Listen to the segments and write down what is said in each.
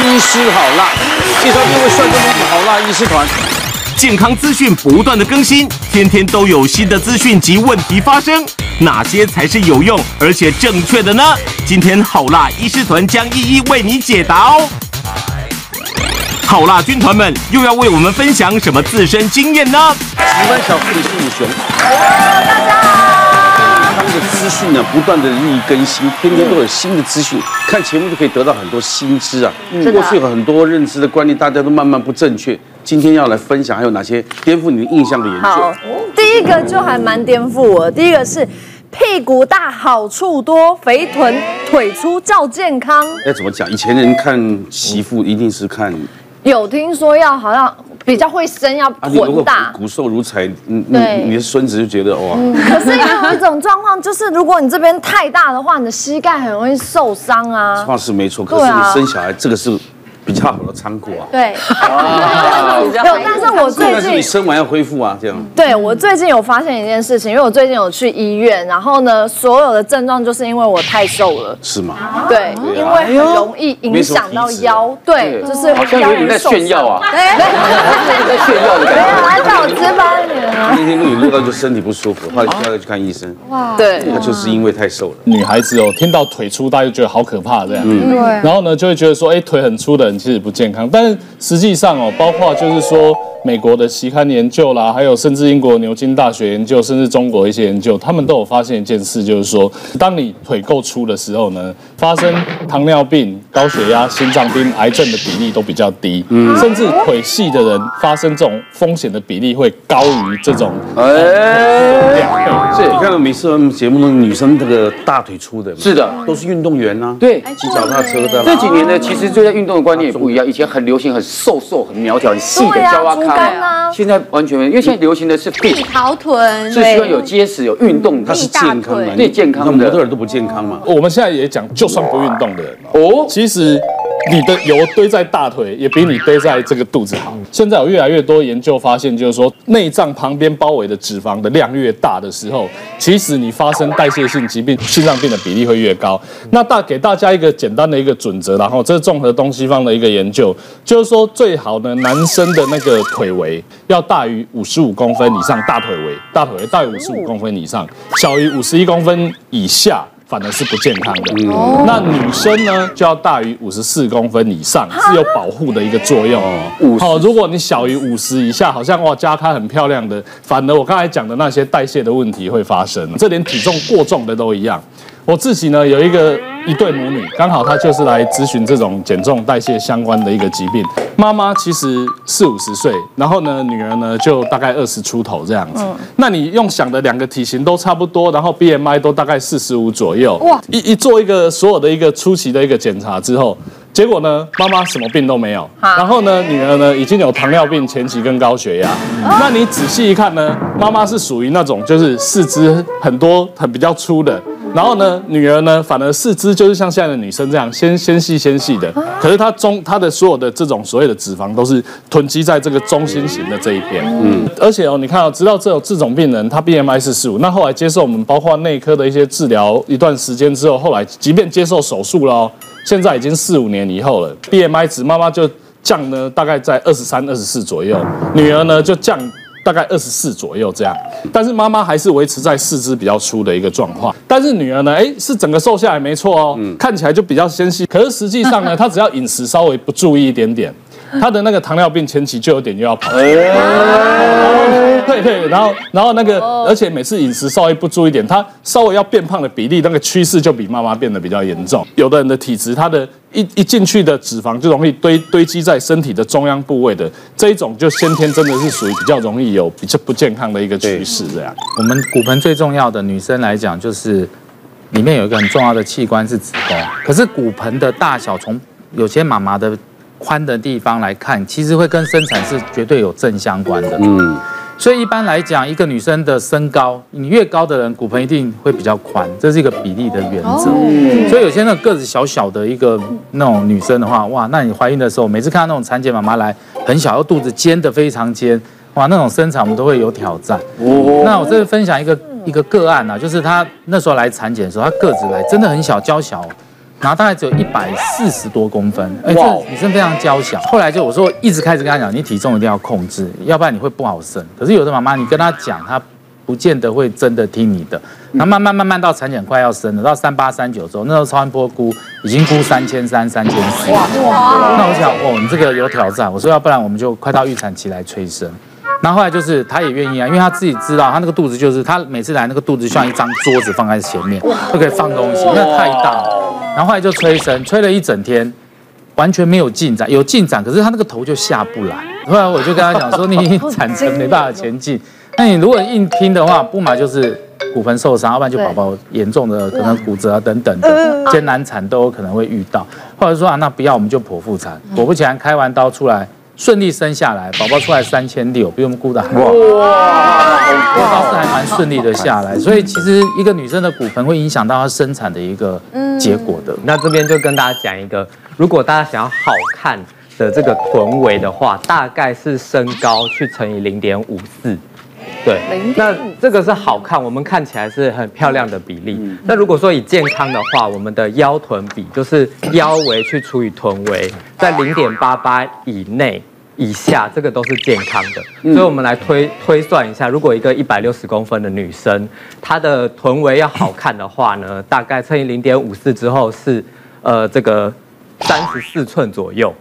医师好辣，介绍这位帅哥美女好辣医师团。健康资讯不断的更新，天天都有新的资讯及问题发生，哪些才是有用而且正确的呢？今天好辣医师团将一一为你解答哦。好辣军团们又要为我们分享什么自身经验呢？喜欢小妇女是武雄。大家好。他们的资讯呢，不断的日益更新，天天都有新的资讯，看节目就可以得到很多新知啊。过去有很多认知的观念，大家都慢慢不正确。今天要来分享，还有哪些颠覆你的印象的研究？好，第一个就还蛮颠覆我。第一个是屁股大好处多，肥臀腿粗较健康。要怎么讲？以前人看媳妇一定是看。有听说要好像比较会生，要臀大，骨瘦如柴，嗯，对，你的孙子就觉得哇。可是有一种状况，就是如果你这边太大的话，你的膝盖很容易受伤啊。话是没错，可是你生小孩这个是。比较好的仓库啊，对，有，但是我最近你生完要恢复啊，这样。对，我最近有发现一件事情，因为我最近有去医院，然后呢，所有的症状就是因为我太瘦了。是吗？对，因为很容易影响到腰，对，就是好像有点在炫耀啊，对，在炫耀的感觉。没有，他叫我值班一点啊。那天录影录到就身体不舒服，后来就要去看医生。哇，对，那就是因为太瘦了。女孩子哦，听到腿粗，大家就觉得好可怕这样。嗯，对。然后呢，就会觉得说，哎，腿很粗的人其实不健康。但实际上哦，包括就是说。美国的期刊研究啦，还有甚至英国牛津大学研究，甚至中国一些研究，他们都有发现一件事，就是说，当你腿够粗的时候呢，发生糖尿病、高血压、心脏病、癌症的比例都比较低，嗯，甚至腿细的人发生这种风险的比例会高于这种，哎，两倍。是，你看到每次我们节目中女生这个大腿粗的，是的，都是运动员呐，对，骑脚踏车的。这几年呢，其实就在运动的观念也不一样，以前很流行很瘦瘦、很苗条、很细的焦阿康。现在完全没有，因为现在流行的是 fit 桃臀，是需要有结实、有运动，它是健康的，对健康的。模特儿都不健康嘛？我们现在也讲，就算不运动的人哦，其实你的油堆在大腿，也比你堆在这个肚子好。现在有越来越多研究发现，就是说内脏旁边包围的脂肪的量越大的时候，其实你发生代谢性疾病、心脏病的比例会越高。那大给大家一个简单的一个准则，然后这是综合东西方的一个研究，就是说最好的男生的那个腿围要大于五十五公分以上，大腿围大腿围大于五十五公分以上，小于五十一公分以下。反而是不健康的。嗯、那女生呢，就要大于五十四公分以上，是有保护的一个作用哦。好，如果你小于五十以下，好像哇，加她很漂亮的，反而我刚才讲的那些代谢的问题会发生。这连体重过重的都一样。我自己呢，有一个一对母女，刚好她就是来咨询这种减重代谢相关的一个疾病。妈妈其实四五十岁，然后呢，女儿呢就大概二十出头这样子。嗯、那你用想的两个体型都差不多，然后 BMI 都大概四十五左右。哇！一一做一个所有的一个初期的一个检查之后，结果呢，妈妈什么病都没有。然后呢，女儿呢已经有糖尿病前期跟高血压。嗯、那你仔细一看呢，妈妈是属于那种就是四肢很多很比较粗的。然后呢，女儿呢，反而四肢就是像现在的女生这样纤纤细纤细的，可是她中她的所有的这种所谓的脂肪都是囤积在这个中心型的这一边。嗯，而且哦，你看哦，直到这种这种病人，她 BMI 是十五，那后来接受我们包括内科的一些治疗一段时间之后，后来即便接受手术了哦，现在已经四五年以后了，BMI 值妈妈就降呢，大概在二十三、二十四左右，女儿呢就降。大概二十四左右这样，但是妈妈还是维持在四肢比较粗的一个状况，但是女儿呢，哎，是整个瘦下来没错哦，看起来就比较纤细，可是实际上呢，她只要饮食稍微不注意一点点。他的那个糖尿病前期就有点又要跑，对对，然后然后那个，而且每次饮食稍微不注意点，他稍微要变胖的比例，那个趋势就比妈妈变得比较严重。有的人的体质，他的一一进去的脂肪就容易堆堆积在身体的中央部位的这一种，就先天真的是属于比较容易有比较不健康的一个趋势这样。我们骨盆最重要的女生来讲，就是里面有一个很重要的器官是子宫，可是骨盆的大小，从有些妈妈的。宽的地方来看，其实会跟生产是绝对有正相关的。嗯，所以一般来讲，一个女生的身高，你越高的人，骨盆一定会比较宽，这是一个比例的原则。哦、所以有些那个子小小的一个那种女生的话，哇，那你怀孕的时候，每次看到那种产检妈妈来，很小，又肚子尖的非常尖，哇，那种生产我们都会有挑战。哦，那我这边分享一个一个个案啊，就是她那时候来产检的时候，她个子来真的很小，娇小。然后大概只有一百四十多公分，哎，这女生非常娇小。后来就我说一直开始跟她讲，你体重一定要控制，要不然你会不好生。可是有的妈妈，你跟她讲，她不见得会真的听你的。然后慢慢慢慢到产检快要生了，到三八三九周，那时候超音波估已经估三千三、三千四。哇哇！那我想，哦，你这个有挑战。我说要不然我们就快到预产期来催生。然后后来就是她也愿意啊，因为她自己知道她那个肚子就是她每次来那个肚子像一张桌子放在前面，就可以放东西，那太大了。然后后来就催生，催了一整天，完全没有进展，有进展，可是他那个头就下不来。后来我就跟他讲说，你 产程没办法前进，那你如果硬拼的话，不买就是骨盆受伤，要不然就宝宝严重的可能骨折啊等等的，艰难产都有可能会遇到。后来说啊，那不要我们就剖腹产，果不其然开完刀出来。顺利生下来，宝宝出来三千六，比我们估的还哇，倒是还蛮顺利的下来。所以其实一个女生的骨盆会影响到她生产的一个结果的。那这边就跟大家讲一个，如果大家想要好看的这个臀围的话，大概是身高去乘以零点五四。对，那这个是好看，我们看起来是很漂亮的比例。那如果说以健康的话，我们的腰臀比就是腰围去除以臀围，在零点八八以内以下，这个都是健康的。所以我们来推推算一下，如果一个一百六十公分的女生，她的臀围要好看的话呢，大概乘以零点五四之后是呃这个三十四寸左右。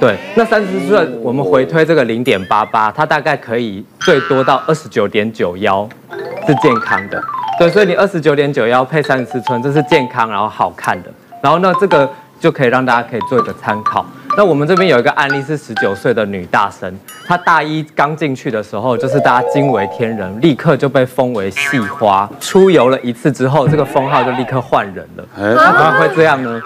对，那三十四寸，我们回推这个零点八八，它大概可以最多到二十九点九幺是健康的。对，所以你二十九点九幺配三十四寸，这是健康然后好看的。然后呢，这个就可以让大家可以做一个参考。那我们这边有一个案例是十九岁的女大生，她大一刚进去的时候，就是大家惊为天人，立刻就被封为细花。出游了一次之后，这个封号就立刻换人了。哎怎么会这样呢？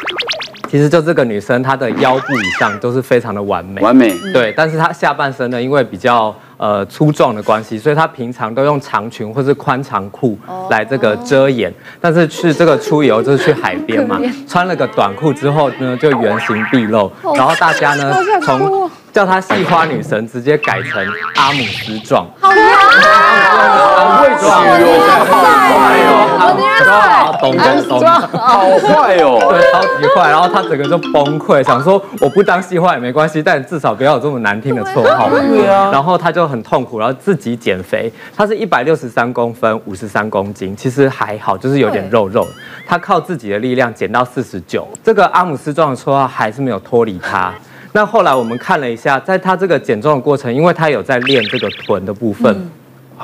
其实就这个女生，她的腰部以上都是非常的完美，完美。对，但是她下半身呢，因为比较呃粗壮的关系，所以她平常都用长裙或是宽长裤来这个遮掩。但是去这个出游就是去海边嘛，穿了个短裤之后呢，就原形毕露。然后大家呢，从叫她细花女神，直接改成阿姆斯壮。好呀，很会取哦，好厉懂懂懂，好坏哦，对，超级坏。然后她整个就崩溃，想说我不当细花也没关系，但至少不要有这么难听的绰号。对啊。然后她就很痛苦，然后自己减肥。她是一百六十三公分，五十三公斤，其实还好，就是有点肉肉。她靠自己的力量减到四十九。这个阿姆斯壮的绰号还是没有脱离她。那后来我们看了一下，在他这个减重的过程，因为他有在练这个臀的部分，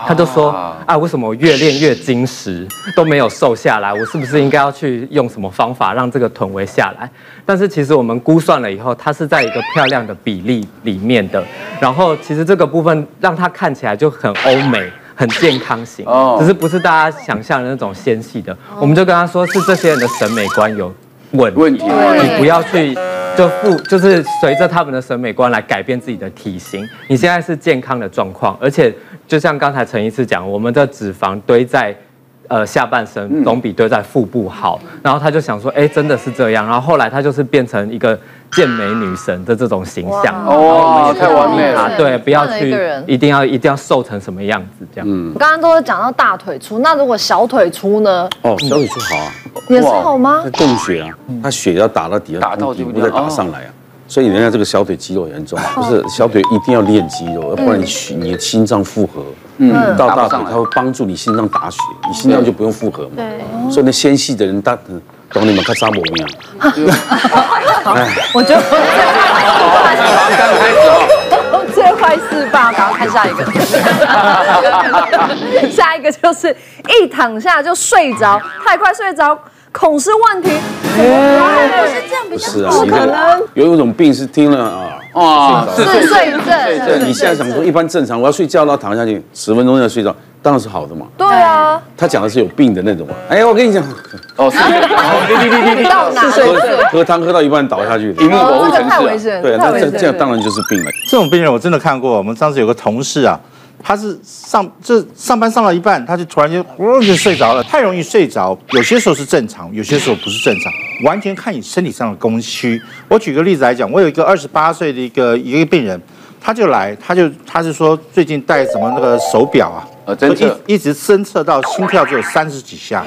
他就说啊，为什么我越练越精实都没有瘦下来？我是不是应该要去用什么方法让这个臀围下来？但是其实我们估算了以后，它是在一个漂亮的比例里面的。然后其实这个部分让他看起来就很欧美、很健康型，只是不是大家想象的那种纤细的。我们就跟他说，是这些人的审美观有问问题，你不要去。就不就是随着他们的审美观来改变自己的体型。你现在是健康的状况，而且就像刚才陈医师讲，我们的脂肪堆在呃下半身总比堆在腹部好。然后他就想说，哎，真的是这样。然后后来他就是变成一个健美女神的这种形象。哦，太完美了。对，不要去一定要一定要瘦成什么样子这样。嗯。刚刚都是讲到大腿粗，那如果小腿粗呢？哦，小腿粗好啊。也是好吗？供血啊，他血要打到底下，打到底部再打上来啊，所以人家这个小腿肌肉也很重要，不是小腿一定要练肌肉，要不然你你的心脏负荷，嗯，到大腿它会帮助你心脏打血，你心脏就不用负荷嘛。对，所以那纤细的人，大懂你们看沙漠一样。我觉得最坏是爸爸，看下一个，下一个就是一躺下就睡着，太快睡着。孔是问题，不是这样比较不可能。有一种病是听了啊，啊，嗜睡症。你现在想说一般正常，我要睡觉，然后躺下去十分钟要睡着，当然是好的嘛。对啊，他讲的是有病的那种。哎，我跟你讲，哦，是，嗜睡症，喝汤喝到一半倒下去，一幕保护太危险。对，那这这样当然就是病了。这种病人我真的看过，我们上次有个同事啊。他是上这上班上到一半，他就突然间呼就睡着了。太容易睡着，有些时候是正常，有些时候不是正常，完全看你身体上的供需。我举个例子来讲，我有一个二十八岁的一个一个病人，他就来，他就他是说最近戴什么那个手表啊，呃，侦测一一直侦测到心跳只有三十几下，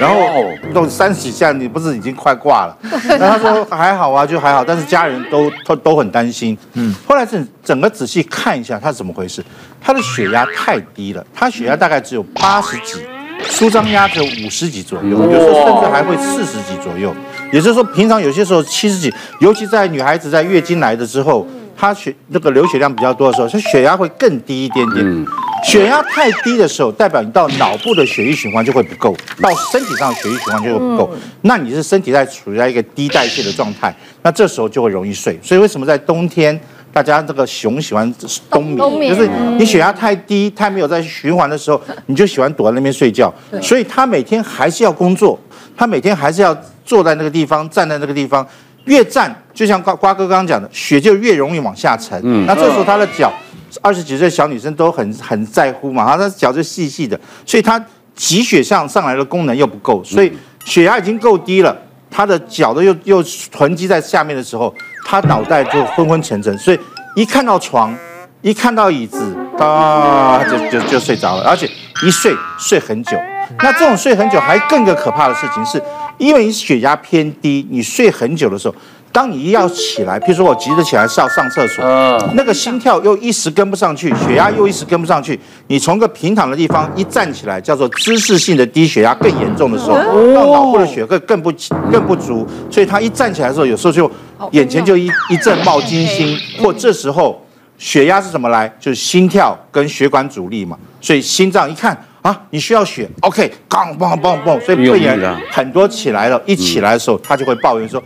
然后都三十几下，你不是已经快挂了？那他说 还好啊，就还好，但是家人都都都很担心。嗯，后来整整个仔细看一下，他怎么回事？他的血压太低了，他血压大概只有八十几，舒张压只有五十几左右，有时候甚至还会四十几左右。也就是说，平常有些时候七十几，尤其在女孩子在月经来的之后。他血那个流血量比较多的时候，他血压会更低一点点。嗯、血压太低的时候，代表你到脑部的血液循环就会不够，到身体上的血液循环就会不够。嗯、那你是身体在处于在一个低代谢的状态，那这时候就会容易睡。所以为什么在冬天，大家这个熊喜欢冬眠，冬眠就是你血压太低，太没有在循环的时候，你就喜欢躲在那边睡觉。所以他每天还是要工作，他每天还是要坐在那个地方，站在那个地方。越站，就像瓜瓜哥刚刚讲的，血就越容易往下沉。嗯，那这时候他的脚，二十几岁小女生都很很在乎嘛，她的脚就细细的，所以她挤血上上来的功能又不够，所以血压已经够低了，她的脚都又又囤积在下面的时候，她脑袋就昏昏沉沉，所以一看到床，一看到椅子，啊，就就就睡着了，而且一睡睡很久。那这种睡很久还更个可怕的事情是。因为你血压偏低，你睡很久的时候，当你一要起来，譬如说我急着起来是要上厕所，那个心跳又一时跟不上去，血压又一时跟不上去，你从个平躺的地方一站起来，叫做姿势性的低血压更严重的时候，到脑部的血更更不更不足，所以他一站起来的时候，有时候就眼前就一一阵冒金星，或这时候血压是怎么来？就是心跳跟血管阻力嘛，所以心脏一看。啊，你需要血，OK，砰砰砰砰，所以肺炎很多起来了，一起来的时候，他就会抱怨说，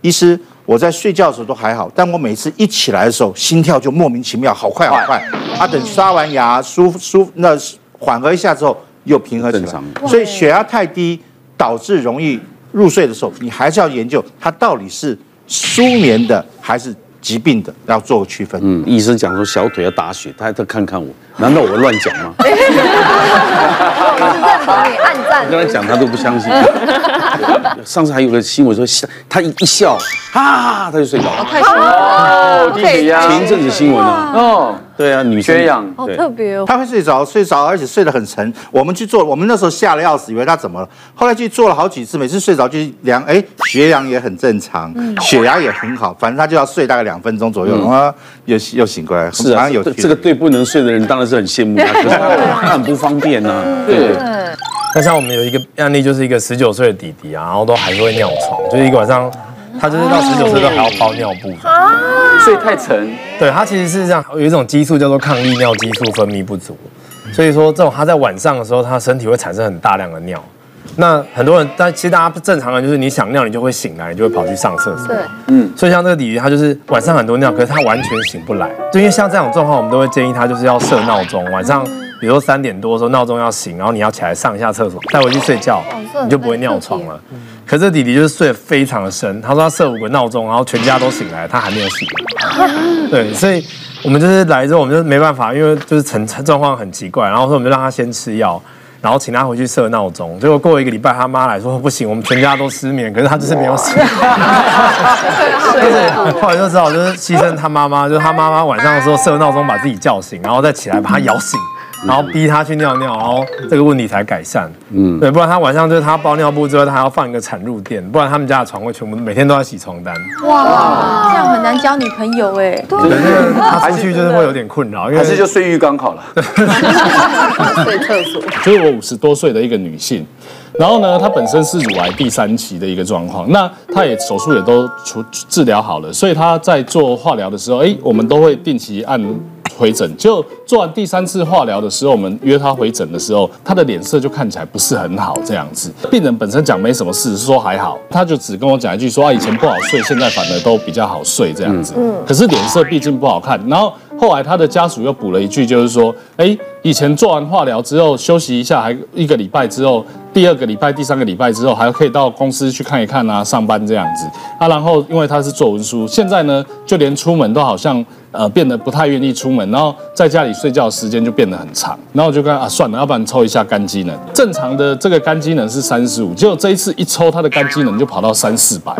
医师，我在睡觉的时候都还好，但我每次一起来的时候，心跳就莫名其妙，好快好快。他等刷完牙，舒舒那缓和一下之后，又平和起来。所以血压太低导致容易入睡的时候，你还是要研究它到底是舒眠的还是。疾病的要做个区分。嗯，医生讲说小腿要打血，他还在看看我，难道我乱讲吗？我认同你按赞。我跟他讲，他都不相信。上次还有个新闻说笑，他一一笑，啊，他就睡着了。太哦，前一阵子新闻啊。哦。对啊，女缺氧，好特别哦。他会睡着，睡着，而且睡得很沉。我们去做，我们那时候吓得要死，以为他怎么了。后来去做了好几次，每次睡着就量，哎，血氧也很正常，血压也很好，反正他就要睡大概两分钟左右，啊，又又醒过来。是啊，有这个对不能睡的人当然是很羡慕他，可是他很不方便呐。对。那像我们有一个案例，就是一个十九岁的弟弟啊，然后都还是会尿床，就是一个晚上。他就是到十九岁都还要包尿布，所以太沉。对，他其实是这样，有一种激素叫做抗利尿激素分泌不足，所以说这种他在晚上的时候，他身体会产生很大量的尿。那很多人，但其实大家不正常的，就是你想尿，你就会醒来，你就会跑去上厕所。对，嗯。所以像这个鲤鱼，他就是晚上很多尿，可是他完全醒不来。就因为像这种状况，我们都会建议他就是要设闹钟，晚上比如说三点多的时候闹钟要醒，然后你要起来上一下厕所，再回去睡觉，你就不会尿床了。可是弟弟就是睡得非常的深，他说他设五个闹钟，然后全家都醒来，他还没有醒。对，所以我们就是来之后，我们就没办法，因为就是成状况很奇怪，然后说我们就让他先吃药，然后请他回去设闹钟。结果过了一个礼拜，他妈来说不行，我们全家都失眠，可是他就是没有醒。就是后来就知道，就是牺牲他妈妈，就是他妈妈晚上的时候设闹钟把自己叫醒，然后再起来把他摇醒。然后逼他去尿尿，然后这个问题才改善。嗯，对，不然他晚上就是他包尿布之后，他还要放一个产褥垫，不然他们家的床会全部每天都要洗床单。哇，这样很难交女朋友哎。对，他出去就是会有点困扰，因为还是就睡浴缸好了。睡厕所。就是我五十多岁的一个女性，然后呢，她本身是乳癌第三期的一个状况，那她也手术也都处治疗好了，所以她在做化疗的时候，哎，我们都会定期按。回诊就做完第三次化疗的时候，我们约他回诊的时候，他的脸色就看起来不是很好，这样子。病人本身讲没什么事，说还好，他就只跟我讲一句说啊，以前不好睡，现在反而都比较好睡这样子。嗯，可是脸色毕竟不好看。然后后来他的家属又补了一句，就是说，哎，以前做完化疗之后休息一下，还一个礼拜之后，第二个礼拜、第三个礼拜之后，还可以到公司去看一看啊，上班这样子。啊，然后因为他是做文书，现在呢，就连出门都好像。呃，变得不太愿意出门，然后在家里睡觉时间就变得很长，然后我就跟他啊，算了，要不然抽一下肝机能。正常的这个肝机能是三十五，结果这一次一抽，他的肝机能就跑到三四百，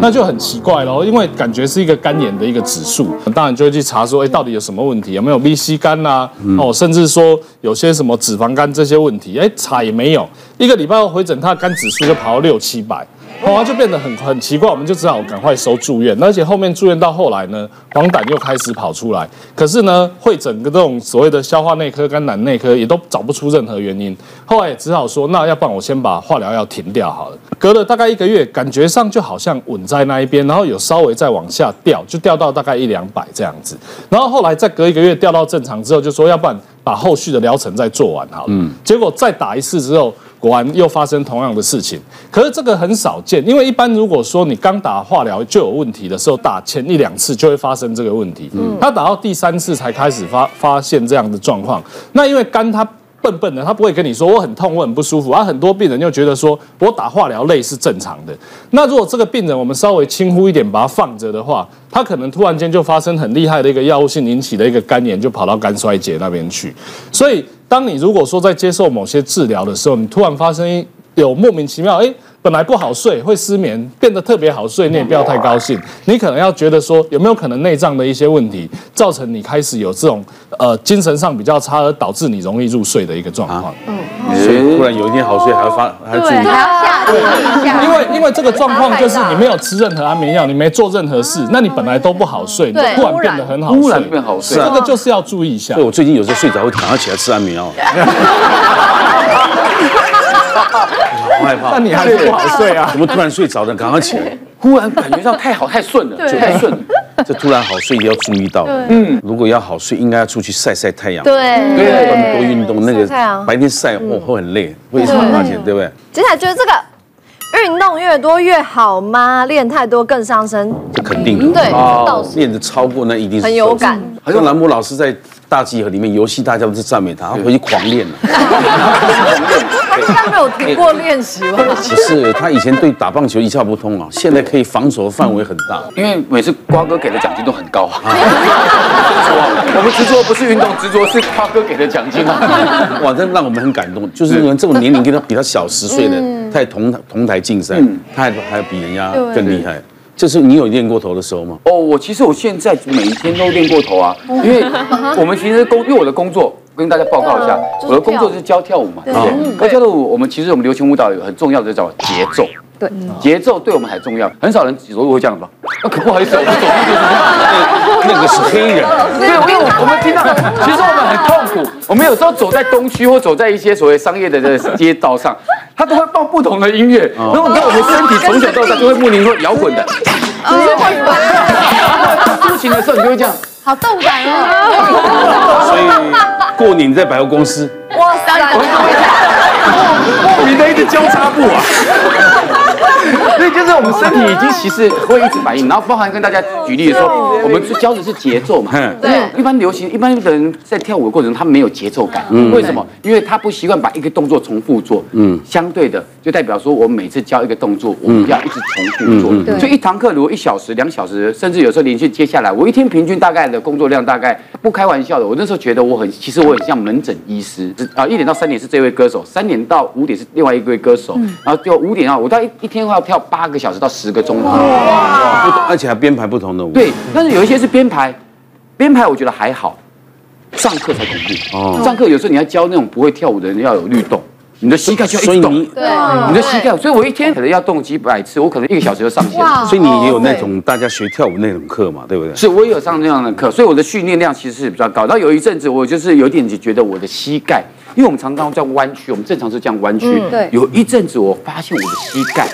那就很奇怪咯，因为感觉是一个肝炎的一个指数，当然就会去查说，哎，到底有什么问题？有没有 VC 肝呐？哦，甚至说说有些什么脂肪肝这些问题，哎，查也没有，一个礼拜后回诊，他的肝指数就跑到六七百。后来就变得很很奇怪，我们就只好赶快收住院，而且后面住院到后来呢，黄疸又开始跑出来，可是呢，会整个这种所谓的消化内科、肝胆内科也都找不出任何原因，后来也只好说，那要不然我先把化疗药停掉好了。隔了大概一个月，感觉上就好像稳在那一边，然后有稍微再往下掉，就掉到大概一两百这样子，然后后来再隔一个月掉到正常之后，就说要不然把后续的疗程再做完好了。嗯，结果再打一次之后。果然又发生同样的事情，可是这个很少见，因为一般如果说你刚打化疗就有问题的时候，打前一两次就会发生这个问题。嗯，他打到第三次才开始发发现这样的状况。那因为肝它笨笨的，他不会跟你说我很痛，我很不舒服。而很多病人又觉得说我打化疗累是正常的。那如果这个病人我们稍微轻忽一点，把它放着的话，他可能突然间就发生很厉害的一个药物性引起的一个肝炎，就跑到肝衰竭那边去。所以。当你如果说在接受某些治疗的时候，你突然发生有莫名其妙，哎，本来不好睡，会失眠，变得特别好睡，你也不要太高兴。你可能要觉得说，有没有可能内脏的一些问题，造成你开始有这种呃精神上比较差，而导致你容易入睡的一个状况。嗯，所以突然有一天好睡，还要发还要注意，还要下。对，因为因为这个状况就是你没有吃任何安眠药，你没做任何事，那你本来都不好睡，你突然变得很好睡，突然变好睡，这个就是要注意一下。所以我最近有时候睡着会躺下起来吃安眠药。好害怕，那你还是不好睡啊？怎么突然睡着了？赶快起来！忽然感觉到太好太顺了，就太顺了。这突然好睡也要注意到，嗯，如果要好睡，应该要出去晒晒太阳，对，对，多运动。那个白天晒哦会很累，会长发现，对不对？接下来就是这个。运动越多越好吗？练太多更伤身，这肯定的。对，练的超过那一定是很有感。好像兰博老师在大集合里面游戏，大家都是赞美他，他回去狂练了。他应该没有停过练习吧？不是，他以前对打棒球一窍不通啊，现在可以防守的范围很大。因为每次瓜哥给的奖金都很高啊。我们执着不是运动，执着是瓜哥给的奖金啊。哇，这让我们很感动，就是因为这种年龄跟他比他小十岁的，他也同同台竞赛，他还还比人家更厉害。就是你有练过头的时候吗？哦，我其实我现在每一天都练过头啊，因为我们其实工，因为我的工作跟大家报告一下，我的工作是教跳舞嘛，对。不对？教跳舞，我们其实我们流行舞蹈有很重要的叫节奏，对，节奏对我们很重要，很少人走路会这样吧？那可不好意思，我们走路就是那个是黑人，对，因为我们听到，其实我们很痛苦，我们有时候走在东区或走在一些所谓商业的这个街道上。他都会放不同的音乐，然后你看我们身体从小到大就会莫名说摇滚的，抒情的时候你就会这样，好动感哦。所以过年在百货公司，哇塞，莫名的一直交叉步啊。所以就是我们身体已经其实会一直反应，然后包含跟大家举例说，我们教的是节奏嘛。对。一般流行，一般的人在跳舞的过程中，他没有节奏感。嗯。为什么？因为他不习惯把一个动作重复做。嗯。相对的，就代表说，我们每次教一个动作，我们要一直重复做。对。所以一堂课如果一小时、两小时，甚至有时候连续接下来，我一天平均大概的工作量大概不开玩笑的，我那时候觉得我很，其实我很像门诊医师。啊，一点到三点是这位歌手，三点到五点是另外一位歌手，然后就五点啊，我到一一天要跳。八个小时到十个钟头，哇！而且还编排不同的舞。对，但是有一些是编排，编排我觉得还好，上课才恐怖。哦，上课有时候你要教那种不会跳舞的人要有律动，你的膝盖就要一动，对，你的膝盖，所以我一天可能要动几百次，我可能一个小时就上线。所以你也有那种大家学跳舞那种课嘛，对不对？是，我也有上那样的课，所以我的训练量其实是比较高。然后有一阵子我就是有点觉得我的膝盖，因为我们常常这样弯曲，我们正常是这样弯曲，对。有一阵子我发现我的膝盖。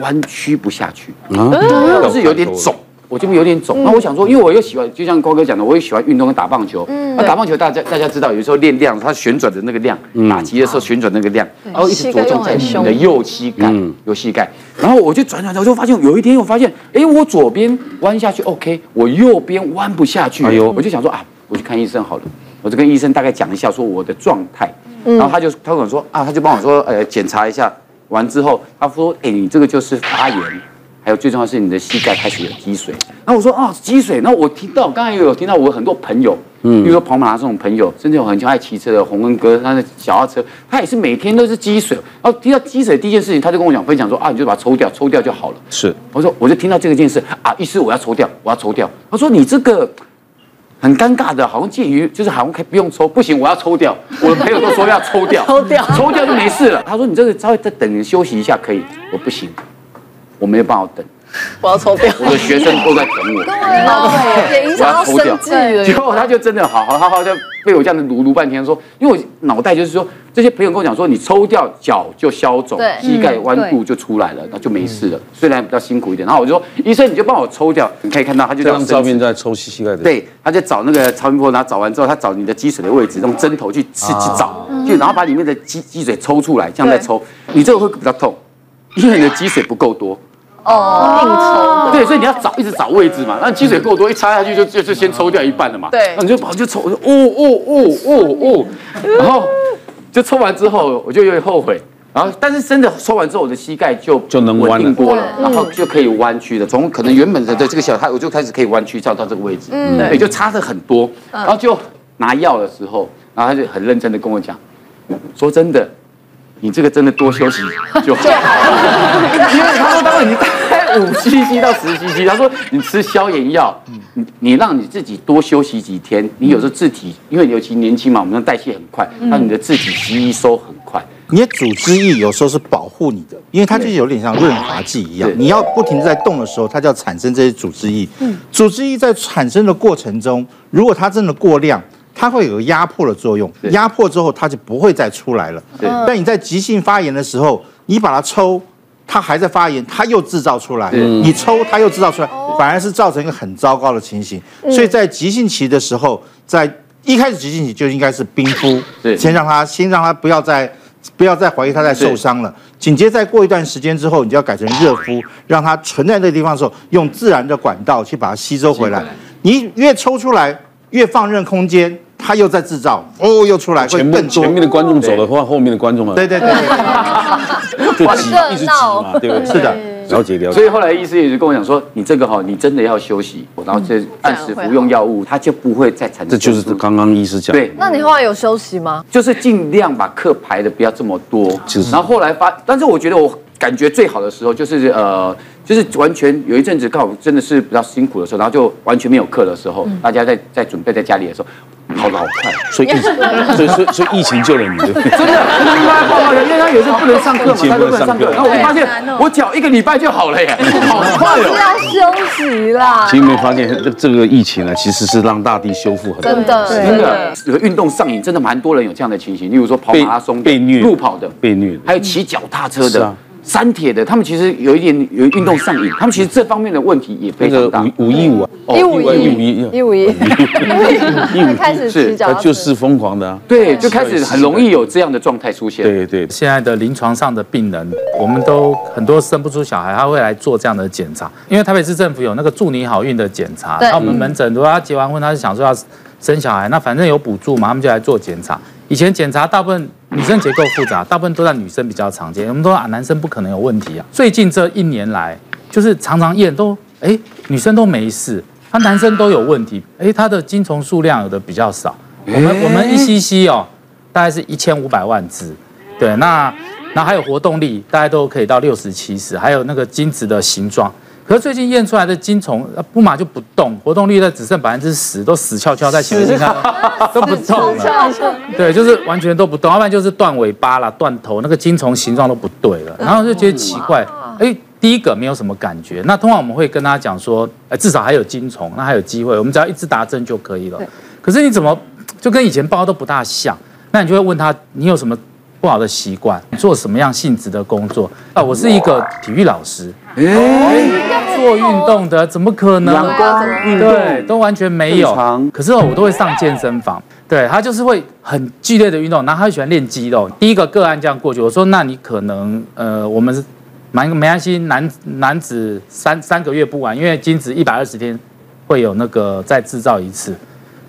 弯曲不下去，就是有点肿，我这边有点肿。那我想说，因为我又喜欢，就像高哥讲的，我也喜欢运动跟打棒球。那打棒球，大家大家知道，有时候练量，它旋转的那个量，打击的时候旋转那个量，然后一直着重在你的右膝盖，右膝盖。然后我就转转转，我就发现有一天我发现，哎，我左边弯下去 OK，我右边弯不下去。哎呦，我就想说啊，我去看医生好了。我就跟医生大概讲一下说我的状态，然后他就他跟我说啊，他就帮我说，呃，检查一下。完之后，他说：“哎，你这个就是发炎，还有最重要是你的膝盖开始有积水。”然后我说：“啊，积水。”然后我听到刚才也有听到我很多朋友，嗯，比如说跑马拉松朋友，甚至有很爱骑车的洪恩哥，他的小鸭车，他也是每天都是积水。然后听到积水第一件事情，他就跟我讲分享说：“啊，你就把它抽掉，抽掉就好了。”是，我说我就听到这个件事啊，意思我要抽掉，我要抽掉。他说：“你这个很尴尬的，好像介于就是好像可以不用抽，不行，我要抽掉。我的朋友都说要抽掉，抽掉，抽掉就没事了。他说你这个稍微再等你休息一下可以，我不行，我没有办法等。我要抽掉，我的学生都在等我，也影响到生计了。结果他就真的好好，他好像被我这样子撸撸半天，说，因为我脑袋就是说，这些朋友跟我讲说，你抽掉脚就消肿，膝盖弯度就出来了，那就没事了。虽然比较辛苦一点，然后我就说，医生你就帮我抽掉。你可以看到，他就这张照片在抽膝膝盖的。对，他就找那个超音波，然后找完之后，他找你的积水的位置，用针头去刺去找，就然后把里面的积积水抽出来，这样再抽，你这个会比较痛，因为你的积水不够多。哦，硬抽对，所以你要找一直找位置嘛，那积水够多，一插下去就就就先抽掉一半了嘛。对，那你就跑就抽，哦哦哦哦哦，然后就抽完之后，我就有点后悔。然后，但是真的抽完之后，我的膝盖就就能弯定过了，然后就可以弯曲了，从可能原本的这个小，它我就开始可以弯曲，照到这个位置，嗯，对，就差的很多。然后就拿药的时候，然后他就很认真的跟我讲，说真的。你这个真的多休息 就好，因为他说，当你大概五 cc 到十 cc，他说你吃消炎药，你你让你自己多休息几天，你有时候自体，因为尤其年轻嘛，我们的代谢很快，让你的自体吸收很快。你的组织液有时候是保护你的，因为它就有点像润滑剂一样，你要不停地在动的时候，它就要产生这些组织液。嗯组织液在产生的过程中，如果它真的过量。它会有压迫的作用，压迫之后它就不会再出来了。但你在急性发炎的时候，你把它抽，它还在发炎，它又制造出来。你抽，它又制造出来，反而是造成一个很糟糕的情形。所以在急性期的时候，在一开始急性期就应该是冰敷，先让它先让它不要再不要再怀疑它在受伤了。紧接着再过一段时间之后，你就要改成热敷，让它存在那个地方的时候，用自然的管道去把它吸收回来。你越抽出来，越放任空间。他又在制造，哦，又出来，会更多。前面的观众走的话，后面的观众嘛，对对对，就挤，一直挤嘛，对不对？是的，了解了解。所以后来医师也就跟我讲说，你这个哈，你真的要休息，然后就按时服用药物，它就不会再产生。这就是刚刚医师讲。对，那你后来有休息吗？就是尽量把课排的不要这么多，然后后来发，但是我觉得我感觉最好的时候就是呃。就是完全有一阵子刚好真的是比较辛苦的时候，然后就完全没有课的时候，大家在在准备在家里的时候，跑得好快，所以疫情，所以所以所以疫情救了你，真的，真的，因为他有时候不能上课嘛，他都不能上课，然后我就发现我脚一个礼拜就好了耶，好快哦，是要休息啦。其实没有发现这这个疫情呢，其实是让大地修复很多，真的，真的，有运动上瘾，真的蛮多人有这样的情形，例如说跑马拉松被虐，路跑的被虐，还有骑脚踏车的。三铁的，他们其实有一点有运动上瘾，他们其实这方面的问题也非常大。五一五啊，一五一，一五一，一五一，一五 开始是，他就是疯狂的啊。对，就开始很容易有这样的状态出现。对对，现在的临床上的病人，我们都很多生不出小孩，他会来做这样的检查，因为台北市政府有那个祝你好运的检查，那我们门诊如果他结完婚，他是想说要生小孩，那反正有补助嘛，他们就来做检查。以前检查大部分女生结构复杂，大部分都在女生比较常见。我们都说啊，男生不可能有问题啊。最近这一年来，就是常常验都，哎，女生都没事，他男生都有问题。哎，他的精虫数量有的比较少。我们我们一 cc 哦，大概是一千五百万只。对，那那还有活动力，大家都可以到六十七十，还有那个精子的形状。可是最近验出来的精虫，不马就不动，活动率在只剩百分之十，都死翘翘在前面，你看 都不动了。对，就是完全都不动，要不然就是断尾巴啦、断头，那个精虫形状都不对了。然后就觉得奇怪，哎，第一个没有什么感觉。那通常我们会跟他讲说，哎，至少还有精虫，那还有机会，我们只要一直打针就可以了。可是你怎么就跟以前报都不大像？那你就会问他，你有什么？不好的习惯，做什么样性质的工作啊？我是一个体育老师，哎，做运动的怎么可能？阳光运动对，都完全没有。可是我都会上健身房，对，他就是会很剧烈的运动，然后他喜欢练肌肉。第一个个案这样过去，我说那你可能呃，我们是蛮没关系，男男子三三个月不完，因为精子一百二十天会有那个再制造一次，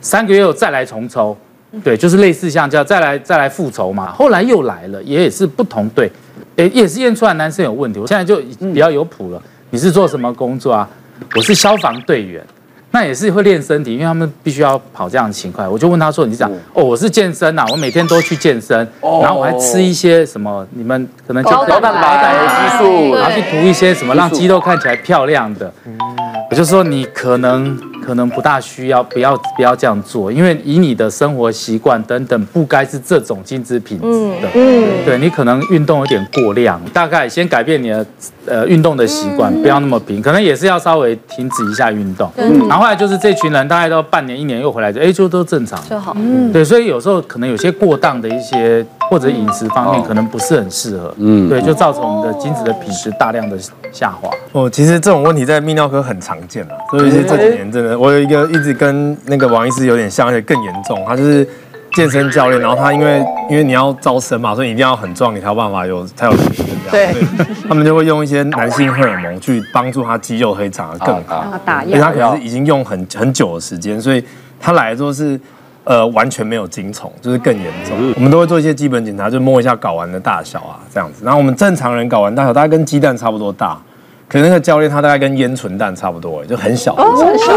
三个月后再来重抽。对，就是类似像这样再来再来复仇嘛，后来又来了，也也是不同队，诶，也是验出来男生有问题。我现在就比较有谱了。你是做什么工作啊？我是消防队员，那也是会练身体，因为他们必须要跑这样的勤快。我就问他说：“你是讲哦，我是健身呐，我每天都去健身，然后我还吃一些什么？你们可能就高蛋白、激素，然后去涂一些什么让肌肉看起来漂亮的。”我就说你可能可能不大需要，不要不要这样做，因为以你的生活习惯等等，不该是这种精致品质的。嗯，对你可能运动有点过量，大概先改变你的呃运动的习惯，不要那么频，可能也是要稍微停止一下运动。嗯，然后后来就是这群人大概都半年一年又回来，就哎就都正常就好。嗯，对，所以有时候可能有些过当的一些或者饮食方面可能不是很适合。嗯，对，就造成我们的精子的品质大量的下滑。哦，其实这种问题在泌尿科很常见啊，所以这几年真的。我有一个一直跟那个王医师有点像，而且更严重。他就是健身教练，然后他因为因为你要招生嘛，所以一定要很壮，你才有办法有才有学生这样。对，他们就会用一些男性荷尔蒙去帮助他肌肉可以长得更好。打药，因为他可能是已经用很很久的时间，所以他来的时候是呃完全没有精虫，就是更严重。我们都会做一些基本检查，就摸一下睾丸的大小啊，这样子。然后我们正常人睾丸大小大概跟鸡蛋差不多大。可是那个教练他大概跟烟唇蛋差不多，就很小，很小。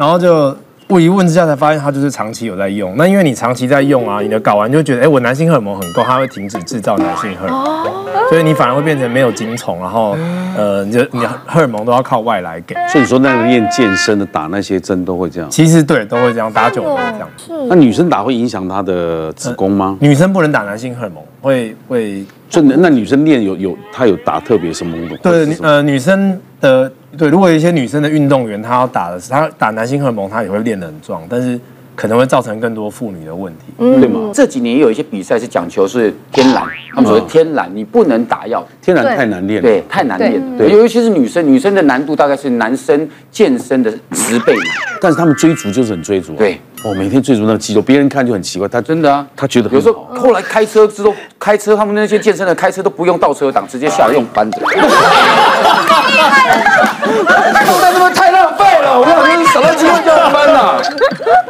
然后就我一问之下才发现，他就是长期有在用。那因为你长期在用啊，你的睾丸就觉得，哎，我男性荷尔蒙很够，他会停止制造男性荷尔蒙，所以你反而会变成没有精虫，然后呃，你的你荷尔蒙都要靠外来给。所以你说那个练健身的打那些针都会这样？其实对，都会这样，打久了会这样。那女生打会影响她的子宫吗？女生不能打男性荷尔蒙，会会。就那女生练有有，她有打特别什么运动？对，呃，女生的对，如果有一些女生的运动员，她要打的是她打男性荷尔蒙，她也会练得很壮，但是可能会造成更多妇女的问题，嗯、对吗？这几年也有一些比赛是讲求是天然，他们说天然，你不能打药，天然太难练，对，太难练，对，尤其是女生，女生的难度大概是男生健身的十倍，但是他们追逐就是很追逐，对。哦，每天追逐那个肌肉，别人看就很奇怪。他真的啊，他觉得有时候后来开车之后，开车他们那些健身的开车都不用倒车档，直接下来用扳子。太厉害了！太浪费了，我们两个少了机会就要扳了。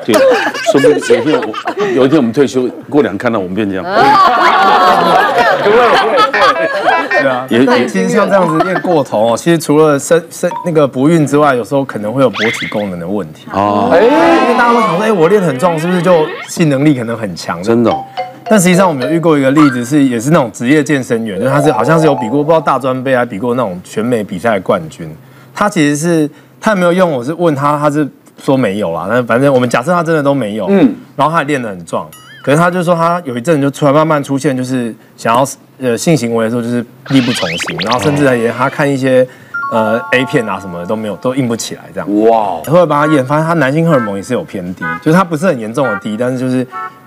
对，说不定有一天我有一天我们退休过两看到我们变这样。不会不会对啊，也也其实像这样子练过头哦，其实除了生生那个不孕之外，有时候可能会有勃起功能的问题哦。哎，因为大家都想说，哎，我练很壮，是不是就性能力可能很强？真的。但实际上，我们有遇过一个例子，是也是那种职业健身员，就是他是好像是有比过不知道大专杯，还比过那种全美比赛的冠军。他其实是他有没有用，我是问他，他是说没有啦。那反正我们假设他真的都没有，嗯，然后他还练得很壮。可是他就说，他有一阵就突然慢慢出现，就是想要呃性行为的时候，就是力不从心，然后甚至也他看一些呃 A 片啊什么的都没有，都硬不起来这样。哇！后来把它验，发现他男性荷尔蒙也是有偏低，就是他不是很严重的低，但是就是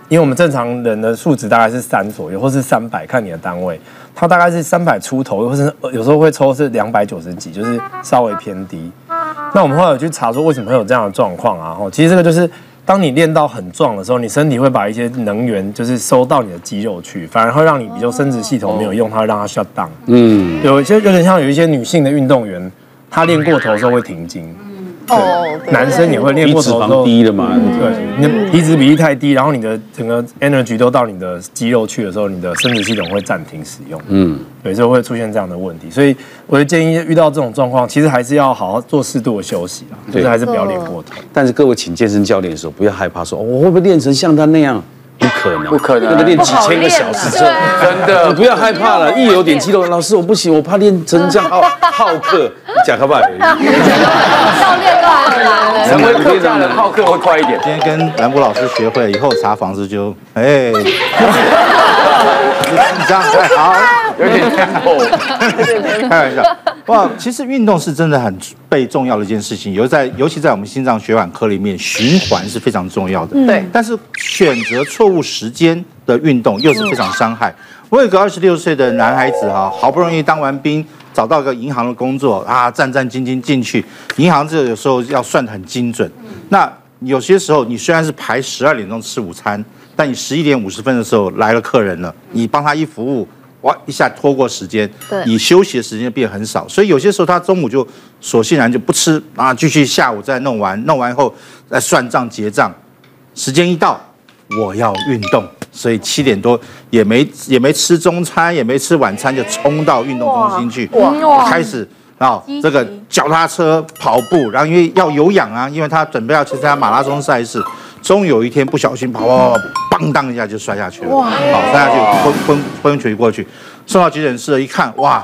因为我们正常人的数值大概是三左右，或是三百，看你的单位，他大概是三百出头，或是有时候会抽是两百九十几，就是稍微偏低。那我们后来有去查说为什么会有这样的状况啊？其实这个就是。当你练到很壮的时候，你身体会把一些能源就是收到你的肌肉去，反而会让你比较生殖系统没有用，它会让它 shut down。嗯，有一些有点像有一些女性的运动员，她练过头的时候会停经。哦，男生也会练过头的时候低的嘛，对，你的体脂比例太低，然后你的整个 energy 都到你的肌肉去的时候，你的生殖系统会暂停使用。嗯，对，所以会出现这样的问题。所以我就建议遇到这种状况，其实还是要好好做适度的休息啊，就是还是不要练过头。但是各位请健身教练的时候，不要害怕说，我会不会练成像他那样？不可能，不可能，那个练几千个小时之后，真的，你不要害怕了。一有点激动，老师我不行，我怕练成这样好好客，讲可不可以？教练都还很难，成为客家人好客会快一点。今天跟兰博老师学会以后，查房子就哎，这样太好，有点 tempo，开玩笑。哇，其实运动是真的很被重要的一件事情，尤在尤其在我们心脏血管科里面，循环是非常重要的。对，但是选择错误时间的运动又是非常伤害。我有个二十六岁的男孩子哈，好不容易当完兵，找到个银行的工作啊，战战兢兢进去。银行这有时候要算得很精准，那有些时候你虽然是排十二点钟吃午餐，但你十一点五十分的时候来了客人了，你帮他一服务。哇！一下拖过时间，你休息的时间变很少，所以有些时候他中午就索性然就不吃啊，继续下午再弄完，弄完以后再算账结账。时间一到，我要运动，所以七点多也没也没吃中餐，也没吃晚餐，就冲到运动中心去，哇开始啊这个脚踏车、跑步，然后因为要有氧啊，因为他准备要去参加马拉松赛事。终有一天不小心跑跑跑，砰当一下就摔下去了。哇！好，摔下去昏昏昏厥过去，送到急诊室，一看，哇，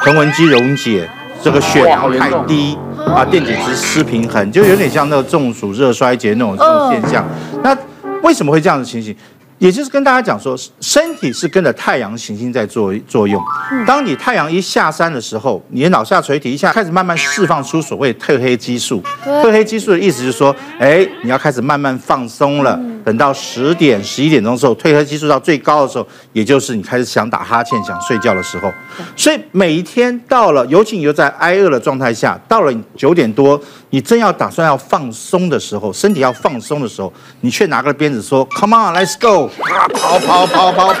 横纹肌溶解，这个血糖太低，啊，电解质失平衡，就有点像那个中暑、热衰竭那种这种现象。那为什么会这样的情形？也就是跟大家讲说，身体是跟着太阳行星在作作用。当你太阳一下山的时候，你的脑下垂体一下开始慢慢释放出所谓褪黑激素。褪黑激素的意思就是说，哎，你要开始慢慢放松了。等到十点、十一点钟的时候，褪黑激素到最高的时候，也就是你开始想打哈欠、想睡觉的时候。所以每一天到了，尤其你又在挨饿的状态下，到了九点多，你真要打算要放松的时候，身体要放松的时候，你却拿个鞭子说：“Come on, let's go。”啊，跑跑跑跑跑，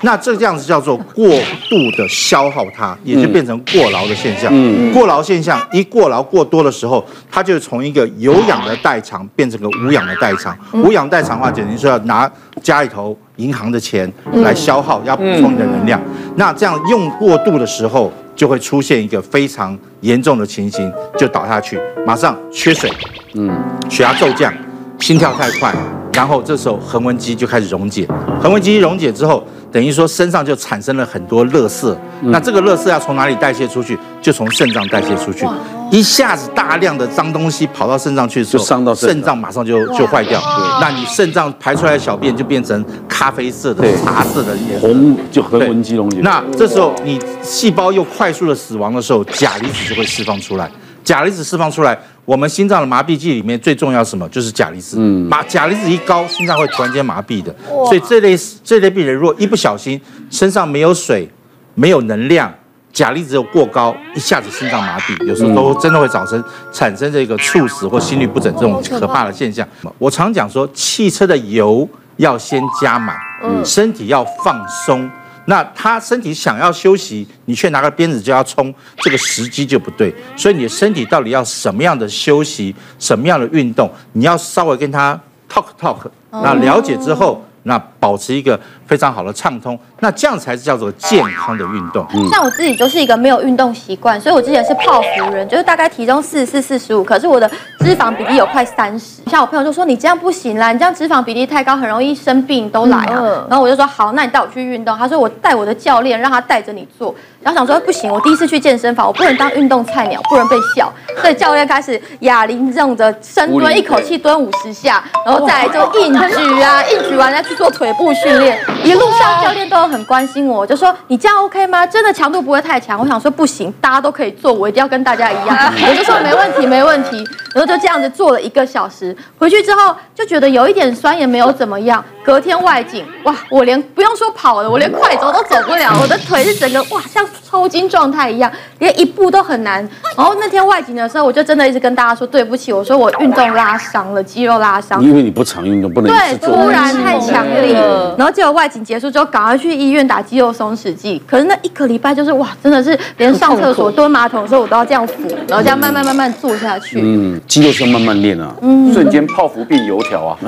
那这这样子叫做过度的消耗它，也就变成过劳的现象。嗯，过劳现象一过劳过多的时候，它就从一个有氧的代偿变成个无氧的代偿。无氧代偿的话，简直说要拿家里头银行的钱来消耗，要补充你的能量。那这样用过度的时候，就会出现一个非常严重的情形，就倒下去，马上缺水，嗯，血压骤降，心跳太快。然后这时候横纹肌就开始溶解，横纹肌溶解之后，等于说身上就产生了很多垃圾。那这个垃圾要从哪里代谢出去？就从肾脏代谢出去。一下子大量的脏东西跑到肾脏去的时候，伤到肾脏，马上就就坏掉。那你肾脏排出来的小便就变成咖啡色的、茶色的颜色，红就横纹肌溶解。那这时候你细胞又快速的死亡的时候，钾离子就会释放出来。钾离子释放出来。我们心脏的麻痹剂里面最重要什么？就是钾离子。嗯，麻钾离子一高，心脏会突然间麻痹的。所以这类这类病人，如果一不小心身上没有水、没有能量，钾离子又过高，一下子心脏麻痹，有时候都真的会造成产生这个猝死或心律不整这种可怕的现象。我常讲说，汽车的油要先加满，身体要放松。那他身体想要休息，你却拿个鞭子就要冲，这个时机就不对。所以你的身体到底要什么样的休息，什么样的运动，你要稍微跟他 talk talk，那了解之后。那保持一个非常好的畅通，那这样才是叫做健康的运动。像我自己就是一个没有运动习惯，所以我之前是泡芙人，就是大概体重四十四、四十五，可是我的脂肪比例有快三十。像我朋友就说，你这样不行啦，你这样脂肪比例太高，很容易生病都来啊。然后我就说好，那你带我去运动。他说我带我的教练，让他带着你做。然后想说不行，我第一次去健身房，我不能当运动菜鸟，不能被笑。所以教练开始哑铃这种的深蹲，一口气蹲五十下，然后再来就硬举啊，硬举完再去做腿部训练。一路上教练都很关心我，就说你这样 OK 吗？真的强度不会太强？我想说不行，大家都可以做，我一定要跟大家一样。我就说没问题，没问题。然后就这样子做了一个小时，回去之后就觉得有一点酸，也没有怎么样。隔天外景，哇，我连不用说跑了，我连快走都走不了，我的腿是整个哇像。抽筋状态一样，连一步都很难。然后那天外景的时候，我就真的一直跟大家说对不起，我说我运动拉伤了，肌肉拉伤。因为你不常运动，不能对，突然太强力。然后结果外景结束之后，赶快去医院打肌肉松弛剂。可是那一个礼拜就是哇，真的是连上厕所蹲马桶的时候，我都要这样扶，然后这样慢慢慢慢坐下去。嗯，肌肉是要慢慢练啊，嗯瞬间泡芙变油条啊，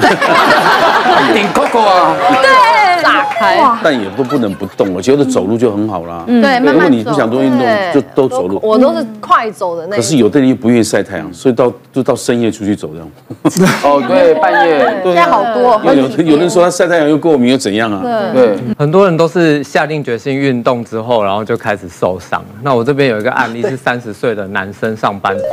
顶 Coco 啊，对，炸开。但也都不能不动，我觉得走路就很好啦。对，慢慢。你不想多运动，就都走路。我都是快走的那种。可是有的人又不愿意晒太阳，所以到就到深夜出去走这样。哦，对，半夜。现在好多。有有人说他晒太阳又过敏又怎样啊？对，很多人都是下定决心运动之后，然后就开始受伤。那我这边有一个案例是三十岁的男生上班族，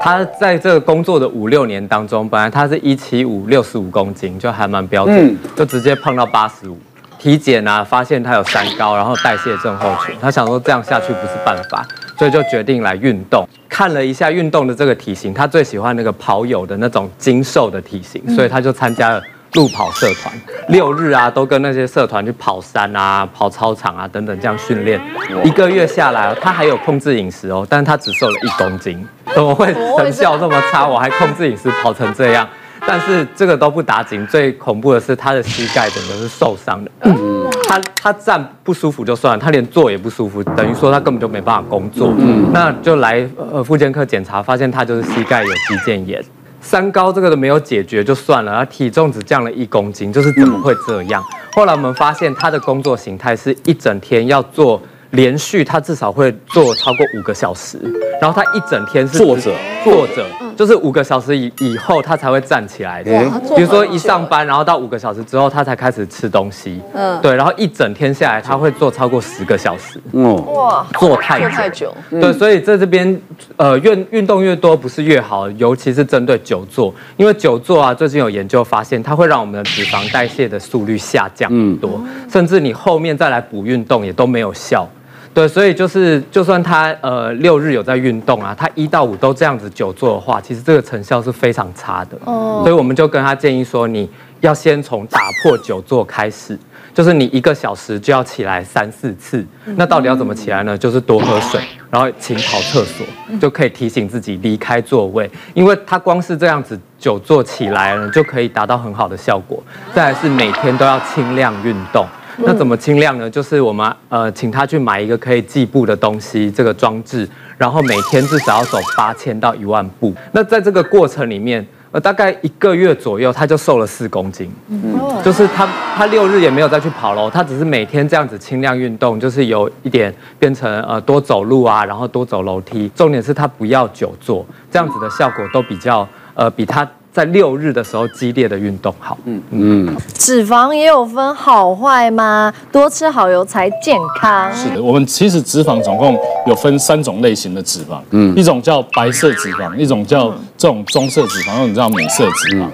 他在这个工作的五六年当中，本来他是一七五六十五公斤，就还蛮标准，就直接胖到八十五。体检啊，发现他有三高，然后代谢症候群。他想说这样下去不是办法，所以就决定来运动。看了一下运动的这个体型，他最喜欢那个跑友的那种精瘦的体型，所以他就参加了路跑社团。六日啊，都跟那些社团去跑山啊、跑操场啊等等这样训练。一个月下来，他还有控制饮食哦，但是他只瘦了一公斤。怎么会成效这么差？我还控制饮食跑成这样。但是这个都不打紧，最恐怖的是他的膝盖整个是受伤的。嗯，他他站不舒服就算了，他连坐也不舒服，等于说他根本就没办法工作。嗯，那就来呃复健科检查，发现他就是膝盖有肌腱炎。三高这个都没有解决就算了，他体重只降了一公斤，就是怎么会这样？后来我们发现他的工作形态是一整天要做连续他至少会做超过五个小时，然后他一整天是坐着坐着，就是五个小时以以后他才会站起来的。比如说一上班，然后到五个小时之后他才开始吃东西。嗯，对，然后一整天下来他会做超过十个小时。嗯，哇，坐太久。太久。对，所以在这边呃运运动越多不是越好，尤其是针对久坐，因为久坐啊，最近有研究发现它会让我们的脂肪代谢的速率下降很多，甚至你后面再来补运动也都没有效。对，所以就是，就算他呃六日有在运动啊，他一到五都这样子久坐的话，其实这个成效是非常差的。哦，所以我们就跟他建议说，你要先从打破久坐开始，就是你一个小时就要起来三四次。那到底要怎么起来呢？就是多喝水，然后勤跑厕所，就可以提醒自己离开座位，因为他光是这样子久坐起来了，就可以达到很好的效果。再来是每天都要轻量运动。那怎么清量呢？就是我们呃，请他去买一个可以计步的东西，这个装置，然后每天至少要走八千到一万步。那在这个过程里面，呃，大概一个月左右，他就瘦了四公斤。嗯，就是他他六日也没有再去跑喽，他只是每天这样子轻量运动，就是有一点变成呃多走路啊，然后多走楼梯。重点是他不要久坐，这样子的效果都比较呃比他。在六日的时候激烈的运动好，嗯嗯，脂肪也有分好坏吗？多吃好油才健康。是的，我们其实脂肪总共有分三种类型的脂肪，嗯，一种叫白色脂肪，一种叫这种棕色脂肪，一种叫米色脂肪。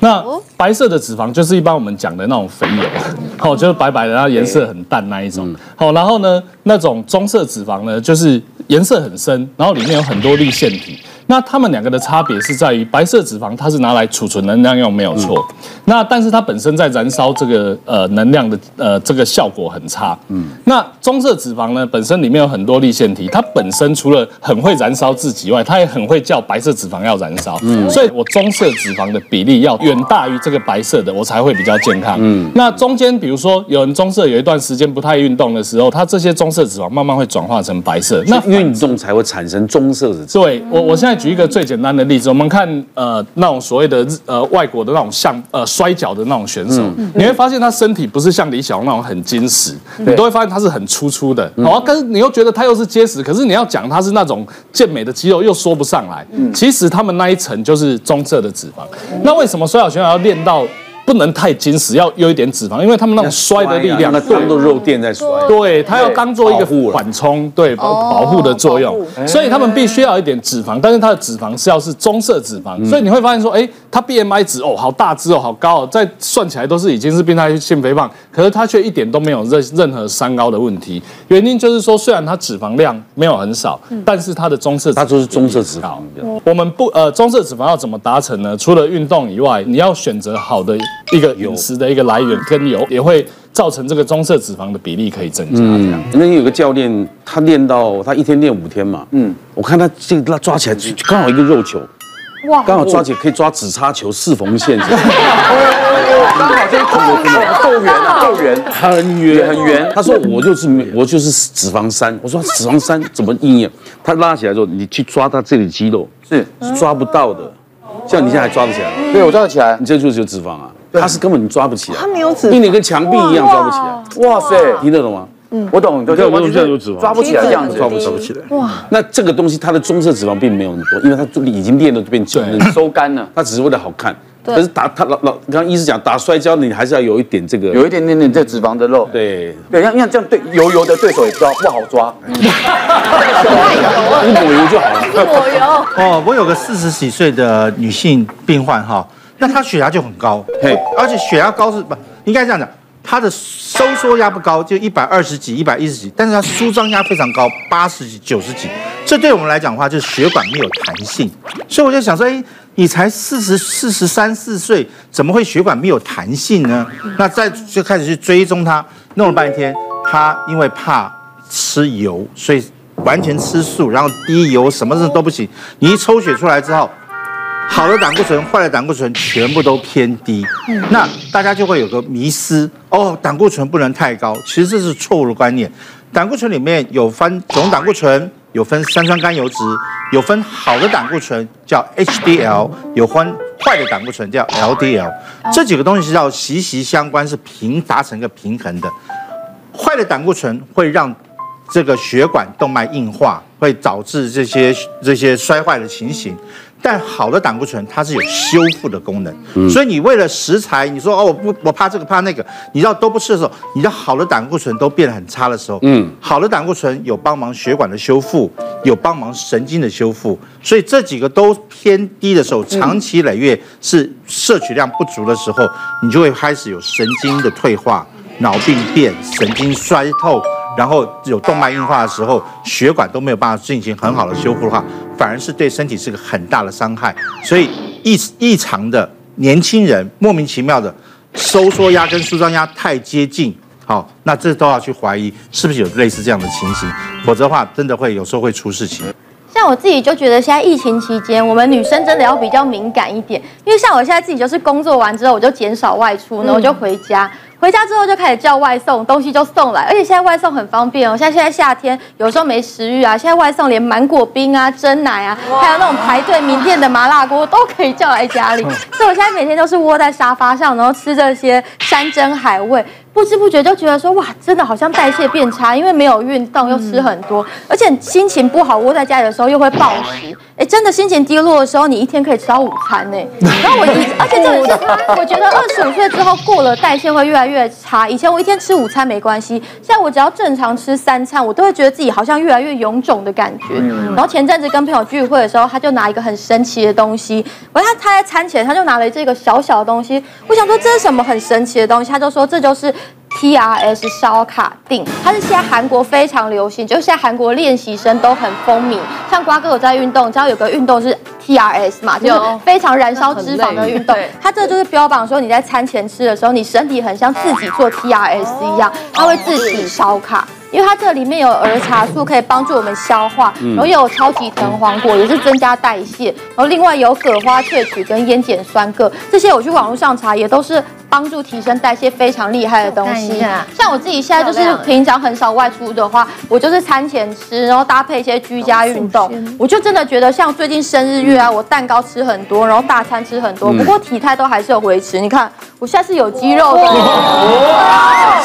那白色的脂肪就是一般我们讲的那种肥油，好，就是白白的，然后颜色很淡那一种。好，然后呢，那种棕色脂肪呢，就是颜色很深，然后里面有很多粒腺体。那它们两个的差别是在于，白色脂肪它是拿来储存能量用，没有错。那但是它本身在燃烧这个呃能量的呃这个效果很差。嗯。那棕色脂肪呢，本身里面有很多粒线体，它本身除了很会燃烧自己外，它也很会叫白色脂肪要燃烧。嗯。所以我棕色脂肪的比例要远大于这个白色的，我才会比较健康。嗯。那中间比如说有人棕色有一段时间不太运动的时候，它这些棕色脂肪慢慢会转化成白色。那运动才会产生棕色的。对，我我现在。举一个最简单的例子，我们看呃那种所谓的呃外国的那种像呃摔跤的那种选手，嗯、你会发现他身体不是像李小龙那种很结实，嗯、你都会发现他是很粗粗的。然后，但是你又觉得他又是结实，可是你要讲他是那种健美的肌肉又说不上来。嗯、其实他们那一层就是棕色的脂肪。嗯、那为什么摔跤选手要练到？不能太紧实，要有一点脂肪，因为他们那种摔的力量，那动的肉垫在摔，对，它要当做一个缓冲，对，保护的作用，所以他们必须要一点脂肪，但是它的脂肪是要是棕色脂肪，所以你会发现说，哎，它 BMI 值哦，好大只哦，好高哦，再算起来都是已经是变态性肥胖，可是它却一点都没有任任何三高的问题，原因就是说，虽然它脂肪量没有很少，但是它的棕色，它就是棕色脂肪。我们不呃，棕色脂肪要怎么达成呢？除了运动以外，你要选择好的。一个饮食的一个来源跟油也会造成这个棕色脂肪的比例可以增加。这样，那有个教练，他练到他一天练五天嘛，嗯，我看他这个抓起来刚好一个肉球，哇，刚好抓起来可以抓紫叉球四缝线，刚好这个够圆啊，够圆，很圆很圆。他说我就是我就是脂肪山，我说脂肪山怎么应验？他拉起来之后，你去抓他这里肌肉是抓不到的。像你现在还抓得起来？对，我抓得起来。你这就是有脂肪啊，它是根本抓不起来。它没有脂肪，因为你跟墙壁一样抓不起来。哇塞，听得懂吗？嗯，我懂。对，我们现在有脂肪，抓不起来这样子，抓不起来。哇，那这个东西它的棕色脂肪并没有那么多，因为它已经练的变成收干了，它只是为了好看。可是打他老老，刚刚医师讲打摔跤，你还是要有一点这个，有一点点点这脂肪的肉。对对，像像这样对油油的对手也抓不好抓。你抹油就好了。抹油。哦，我有个四十几岁的女性病患哈，那他血压就很高，嘿，而且血压高是不应该这样讲，他的收缩压不高，就一百二十几、一百一十几，但是他舒张压非常高，八十几、九十几。这对我们来讲的话，就是血管没有弹性，所以我就想说，哎。你才四十四十三四岁，怎么会血管没有弹性呢？那再就开始去追踪他，弄了半天，他因为怕吃油，所以完全吃素，然后低油，什么事都不行。你一抽血出来之后，好的胆固醇、坏的胆固醇全部都偏低，那大家就会有个迷思哦，胆固醇不能太高，其实这是错误的观念。胆固醇里面有分总胆固醇。有分三酸甘油脂，有分好的胆固醇叫 HDL，有分坏的胆固醇叫 LDL，这几个东西是要息息相关，是平达成一个平衡的。坏的胆固醇会让这个血管动脉硬化，会导致这些这些摔坏的情形。但好的胆固醇它是有修复的功能，嗯、所以你为了食材，你说哦我不我怕这个怕那个，你要都不吃的时候，你的好的胆固醇都变得很差的时候，嗯，好的胆固醇有帮忙血管的修复，有帮忙神经的修复，所以这几个都偏低的时候，长期累月是摄取量不足的时候，你就会开始有神经的退化、脑病变、神经衰透。然后有动脉硬化的时候，血管都没有办法进行很好的修复的话，反而是对身体是个很大的伤害。所以异异常的年轻人莫名其妙的收缩压跟舒张压太接近，好，那这都要去怀疑是不是有类似这样的情形，否则的话真的会有时候会出事情。像我自己就觉得现在疫情期间，我们女生真的要比较敏感一点，因为像我现在自己就是工作完之后我就减少外出，然后我就回家。回家之后就开始叫外送，东西就送来，而且现在外送很方便哦。像现在夏天，有时候没食欲啊，现在外送连芒果冰啊、蒸奶啊，还有那种排队名店的麻辣锅都可以叫来家里。所以我现在每天都是窝在沙发上，然后吃这些山珍海味。不知不觉就觉得说哇，真的好像代谢变差，因为没有运动又吃很多，而且心情不好窝在家里的时候又会暴食。哎，真的心情低落的时候，你一天可以吃到午餐呢。然后我一，而且这里 是我觉得二十五岁之后过了代谢会越来越差。以前我一天吃午餐没关系，现在我只要正常吃三餐，我都会觉得自己好像越来越臃肿的感觉。然后前阵子跟朋友聚会的时候，他就拿一个很神奇的东西，我他他在餐前他就拿了这个小小的东西，我想说这是什么很神奇的东西，他就说这就是。T R S 烧卡定，它是现在韩国非常流行，就是现在韩国练习生都很风靡。像瓜哥有在运动，知道有个运动是 T R S 嘛，就是非常燃烧脂肪的运动。它这就是标榜说你在餐前吃的时候，你身体很像自己做 T R S 一样，它会自己烧卡。因为它这里面有儿茶素，可以帮助我们消化，然后又有超级藤黄果，也是增加代谢，然后另外有葛花萃取跟烟碱酸铬，这些我去网络上查也都是帮助提升代谢非常厉害的东西。像我自己现在就是平常很少外出的话，我就是餐前吃，然后搭配一些居家运动，我就真的觉得像最近生日月啊，我蛋糕吃很多，然后大餐吃很多，不过体态都还是有维持。你看我现在是有肌肉的，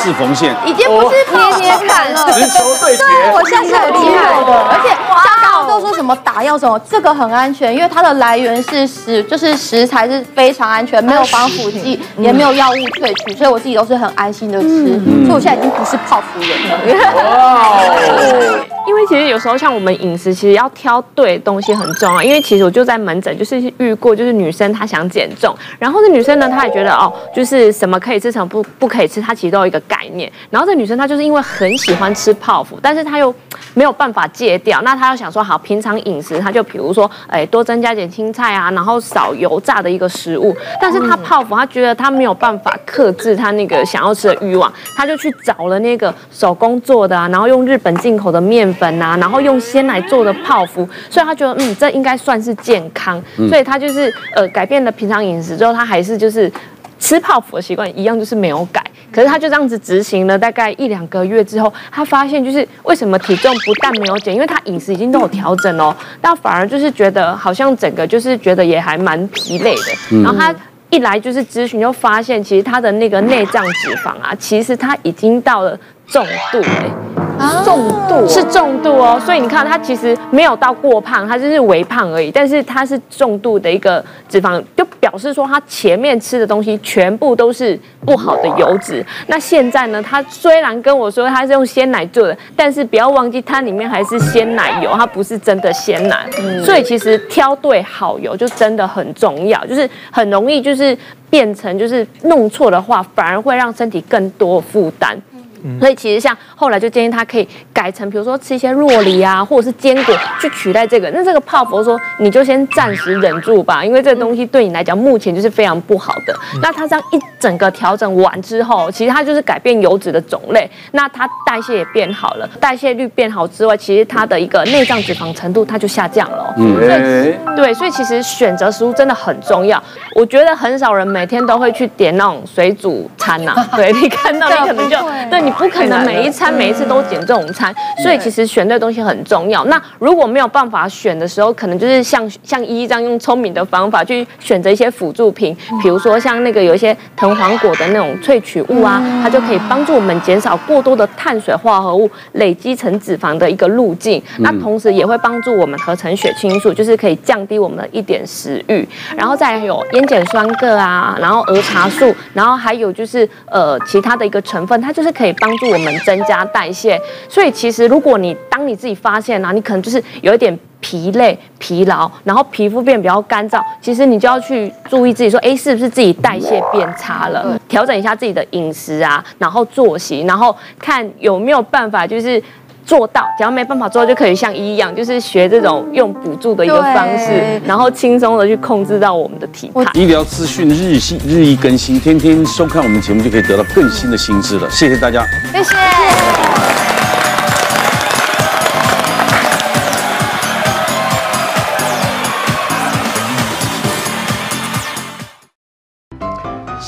是缝线，已经不是捏捏感。直球对决，对，我现在是有肌肉的，而且像刚刚都说什么打药什么，这个很安全，因为它的来源是食，就是食材是非常安全，没有防腐剂，也没有药物萃取，所以我自己都是很安心的吃，所以我现在已经不是泡芙人了。哇！因为其实有时候像我们饮食，其实要挑对东西很重要。因为其实我就在门诊，就是遇过，就是女生她想减重，然后这女生呢，她也觉得哦，就是什么可以吃，什么不不可以吃，她其实都有一个概念。然后这女生她就是因为很喜欢吃泡芙，但是她又没有办法戒掉，那她又想说好，平常饮食他就比如说，哎，多增加点青菜啊，然后少油炸的一个食物。但是他泡芙，他觉得他没有办法克制他那个想要吃的欲望，他就去找了那个手工做的啊，然后用日本进口的面粉啊，然后用鲜奶做的泡芙，所以他觉得嗯，这应该算是健康，所以他就是呃改变了平常饮食之后，他还是就是吃泡芙的习惯一样，就是没有改。可是他就这样子执行了大概一两个月之后，他发现就是为什么体重不但没有减，因为他饮食已经都有调整哦，但反而就是觉得好像整个就是觉得也还蛮疲累的。然后他一来就是咨询，就发现其实他的那个内脏脂肪啊，其实他已经到了重度哎。重度是重度哦，所以你看，它其实没有到过胖，它就是微胖而已。但是它是重度的一个脂肪，就表示说它前面吃的东西全部都是不好的油脂。那现在呢，他虽然跟我说它是用鲜奶做的，但是不要忘记它里面还是鲜奶油，它不是真的鲜奶。所以其实挑对好油就真的很重要，就是很容易就是变成就是弄错的话，反而会让身体更多负担。所以其实像后来就建议他可以改成，比如说吃一些酪梨啊，或者是坚果去取代这个。那这个泡芙说你就先暂时忍住吧，因为这个东西对你来讲目前就是非常不好的。那他这样一整个调整完之后，其实他就是改变油脂的种类，那他代谢也变好了，代谢率变好之外，其实他的一个内脏脂肪程度它就下降了。嗯，对对，所以其实选择食物真的很重要。我觉得很少人每天都会去点那种水煮餐呐、啊。对，你看到你可能就对你。不可能每一餐每一次都点这种餐，所以其实选对东西很重要。那如果没有办法选的时候，可能就是像像依依这样用聪明的方法去选择一些辅助品，比如说像那个有一些藤黄果的那种萃取物啊，它就可以帮助我们减少过多的碳水化合物累积成脂肪的一个路径。那同时也会帮助我们合成血清素，就是可以降低我们的一点食欲。然后再有烟碱酸铬啊，然后儿茶素，然后还有就是呃其他的一个成分，它就是可以帮助我们增加代谢。所以其实如果你当你自己发现啊，你可能就是有一点疲累、疲劳，然后皮肤变比较干燥，其实你就要去注意自己说，哎，是不是自己代谢变差了？调整一下自己的饮食啊，然后作息，然后看有没有办法就是。做到，只要没办法做到，就可以像一样，就是学这种用补助的一个方式，然后轻松的去控制到我们的体态。医疗资讯日新日益更新，天天收看我们节目就可以得到更新的新知了。谢谢大家，谢谢。